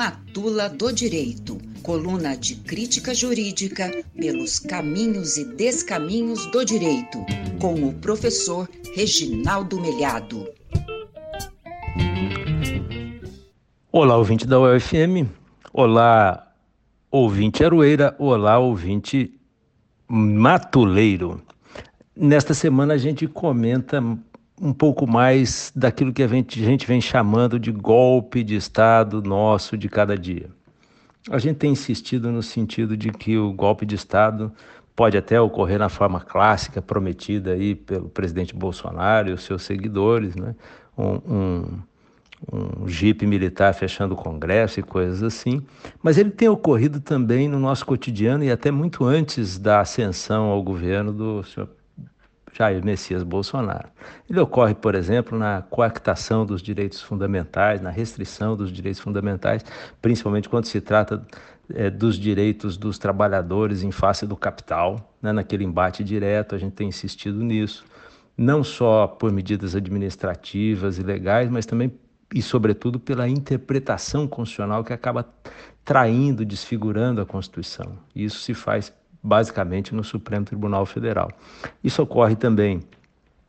Matula do Direito, coluna de crítica jurídica pelos caminhos e descaminhos do direito, com o professor Reginaldo Melhado. Olá, ouvinte da UFM. Olá, ouvinte Aroeira. Olá, ouvinte Matuleiro. Nesta semana a gente comenta um pouco mais daquilo que a gente, a gente vem chamando de golpe de Estado nosso de cada dia. A gente tem insistido no sentido de que o golpe de Estado pode até ocorrer na forma clássica prometida aí pelo presidente Bolsonaro e os seus seguidores, né? um, um, um jipe militar fechando o Congresso e coisas assim, mas ele tem ocorrido também no nosso cotidiano e até muito antes da ascensão ao governo do senhor Jair Messias Bolsonaro. Ele ocorre, por exemplo, na coactação dos direitos fundamentais, na restrição dos direitos fundamentais, principalmente quando se trata é, dos direitos dos trabalhadores em face do capital, né, naquele embate direto, a gente tem insistido nisso, não só por medidas administrativas e legais, mas também e, sobretudo, pela interpretação constitucional que acaba traindo, desfigurando a Constituição. Isso se faz basicamente no Supremo Tribunal Federal. Isso ocorre também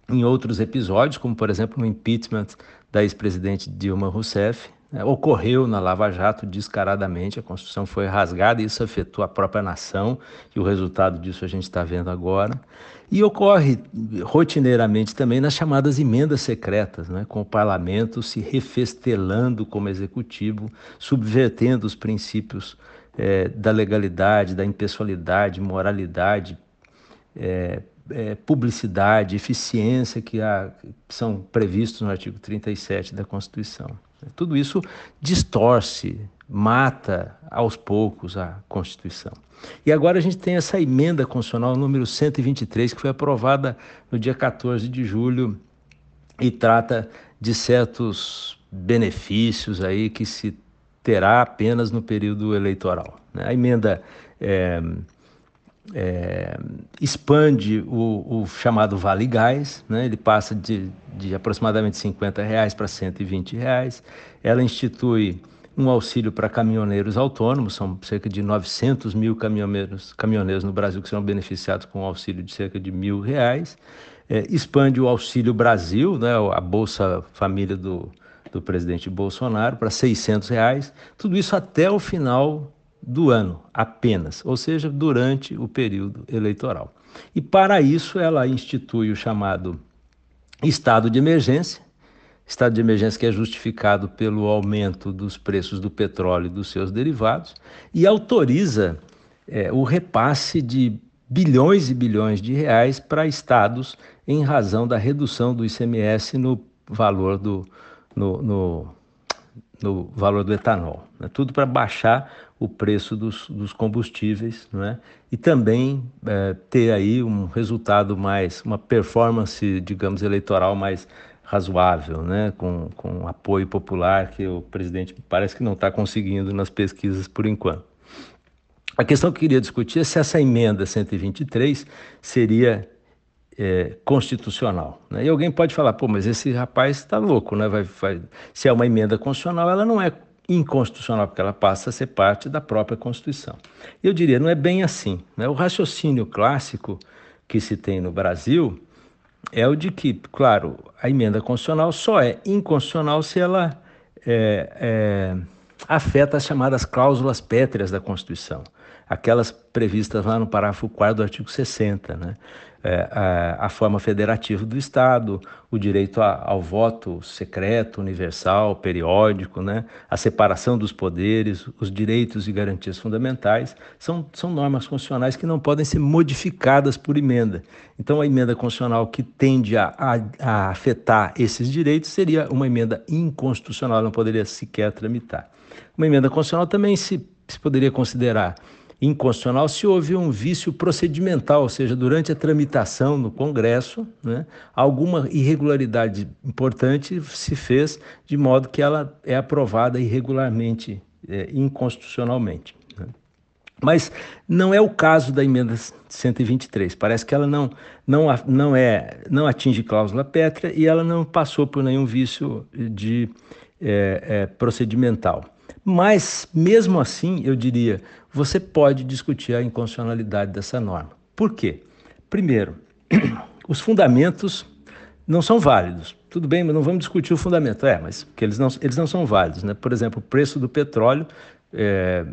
em outros episódios, como por exemplo no impeachment da ex-presidente Dilma Rousseff, né? ocorreu na Lava Jato descaradamente, a Constituição foi rasgada e isso afetou a própria nação, e o resultado disso a gente está vendo agora. E ocorre rotineiramente também nas chamadas emendas secretas, né? com o parlamento se refestelando como executivo, subvertendo os princípios é, da legalidade, da impessoalidade, moralidade, é, é, publicidade, eficiência que, há, são previstos no artigo 37 da Constituição. Tudo isso distorce, mata aos poucos a Constituição. E agora a gente tem essa emenda constitucional número 123, que foi aprovada no dia 14 de julho e trata de certos benefícios aí que se terá apenas no período eleitoral. Né? A emenda é, é, expande o, o, chamado Vale Gás, né? ele passa de, de aproximadamente 50 reais para 120 reais. Ela institui um auxílio para caminhoneiros autônomos, são cerca de 900 mil caminhoneiros, caminhoneiros no Brasil que serão beneficiados com um auxílio de cerca de mil reais. É, expande o Auxílio Brasil, né? a Bolsa Família do, do presidente Bolsonaro para 600 reais, tudo isso até o final do ano apenas, ou seja, durante o período eleitoral. E para isso ela institui o chamado estado de emergência, estado de emergência que é justificado pelo aumento dos preços do petróleo e dos seus derivados, e autoriza é, o repasse de bilhões e bilhões de reais para estados em razão da redução do ICMS no valor do, no, no, no valor do etanol. Né? Tudo para baixar o preço dos, dos combustíveis é? e também é, ter aí um resultado mais, uma performance, digamos, eleitoral mais razoável, né? com, com apoio popular que o presidente parece que não está conseguindo nas pesquisas por enquanto. A questão que eu queria discutir é se essa emenda 123 seria é, constitucional. Né? E alguém pode falar, pô, mas esse rapaz está louco, né? Vai, vai... Se é uma emenda constitucional, ela não é inconstitucional, porque ela passa a ser parte da própria Constituição. Eu diria, não é bem assim. Né? O raciocínio clássico que se tem no Brasil é o de que, claro, a emenda constitucional só é inconstitucional se ela é, é, afeta as chamadas cláusulas pétreas da Constituição, aquelas previstas lá no parágrafo 4 do artigo 60, né? é, a, a, forma federativa do Estado, o direito a, ao voto secreto, universal, periódico, né? a separação dos poderes, os direitos e garantias fundamentais, são, são normas constitucionais que não podem ser modificadas por emenda. Então, a emenda constitucional que tende a, a, afetar esses direitos seria uma emenda inconstitucional, não poderia sequer tramitar. Uma emenda constitucional também se, se poderia considerar inconstitucional se houve um vício procedimental, ou seja, durante a tramitação no Congresso, né, alguma irregularidade importante se fez de modo que ela é aprovada irregularmente, é, inconstitucionalmente. Né. Mas não é o caso da emenda 123. Parece que ela não, não, não, é, não atinge cláusula pétrea e ela não passou por nenhum vício de é, é, procedimental. Mas, mesmo assim, eu diria, você pode discutir a inconstitucionalidade dessa norma. Por quê? Primeiro, os fundamentos não são válidos. Tudo bem, mas não vamos discutir o fundamento. É, mas porque eles não, eles não são válidos. Né? Por exemplo, o preço do petróleo é,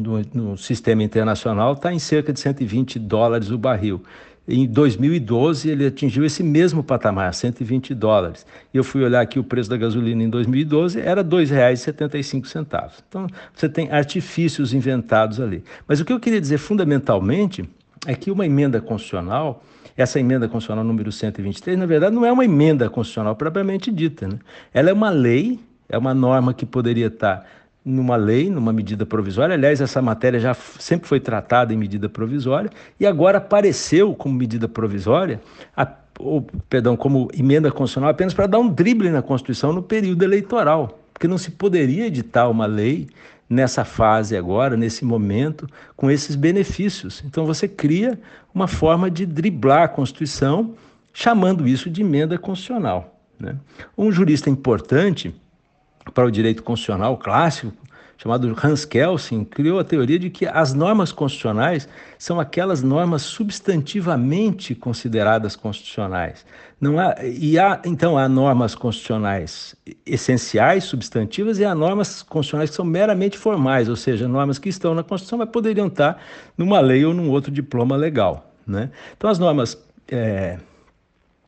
no, no sistema internacional está em cerca de 120 dólares o barril. Em 2012, ele atingiu esse mesmo patamar, 120 dólares. E eu fui olhar aqui o preço da gasolina em 2012, era R$ 2,75. Então, você tem artifícios inventados ali. Mas o que eu queria dizer fundamentalmente é que uma emenda constitucional, essa emenda constitucional número 123, na verdade, não é uma emenda constitucional propriamente dita. Né? Ela é uma lei, é uma norma que poderia estar numa lei, numa medida provisória. Aliás, essa matéria já sempre foi tratada em medida provisória e agora apareceu como medida provisória, a, ou, perdão, como emenda constitucional apenas para dar um drible na Constituição no período eleitoral, porque não se poderia editar uma lei nessa fase agora, nesse momento, com esses benefícios. Então você cria uma forma de driblar a Constituição, chamando isso de emenda constitucional. Né? Um jurista importante para o direito constitucional clássico, chamado Hans Kelsen, criou a teoria de que as normas constitucionais são aquelas normas substantivamente consideradas constitucionais. Não há, e há, então, há normas constitucionais essenciais, substantivas, e há normas constitucionais que são meramente formais, ou seja, normas que estão na Constituição, mas poderiam estar numa lei ou num outro diploma legal. Né? Então, as normas é,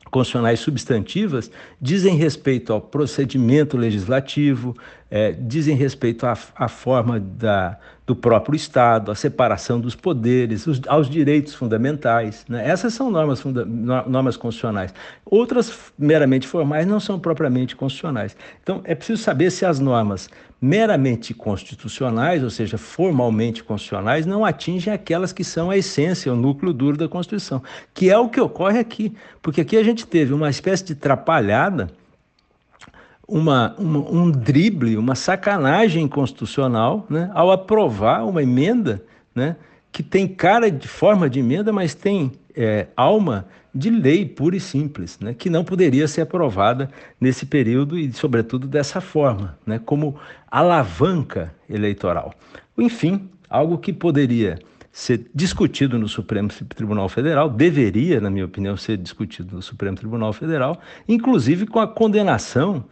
constitucionais substantivas dizem respeito ao procedimento legislativo, é, dizem respeito à, à forma da, do próprio Estado, à separação dos poderes, os, aos direitos fundamentais. Né? Essas são normas, funda normas constitucionais. Outras, meramente formais, não são propriamente constitucionais. Então, é preciso saber se as normas meramente constitucionais, ou seja, formalmente constitucionais, não atingem aquelas que são a essência, o núcleo duro da Constituição, que é o que ocorre aqui. Porque aqui a gente teve uma espécie de trapalhada uma, uma, um drible, uma sacanagem constitucional, né, ao aprovar uma emenda né, que tem cara de forma de emenda, mas tem é, alma de lei pura e simples, né, que não poderia ser aprovada nesse período e, sobretudo, dessa forma, né, como alavanca eleitoral. Enfim, algo que poderia ser discutido no Supremo Tribunal Federal, deveria, na minha opinião, ser discutido no Supremo Tribunal Federal, inclusive com a condenação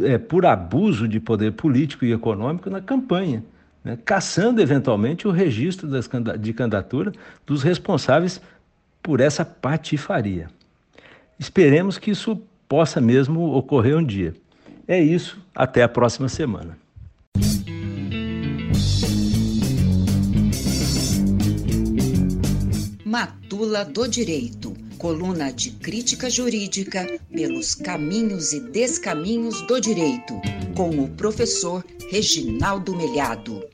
é, por abuso de poder político e econômico na campanha, né? caçando eventualmente o registro das, de candidatura dos responsáveis por essa patifaria. Esperemos que isso possa mesmo ocorrer um dia. É isso, até a próxima semana. Matula do Direito coluna de crítica jurídica pelos caminhos e descaminhos do direito, com o professor Reginaldo Melhado.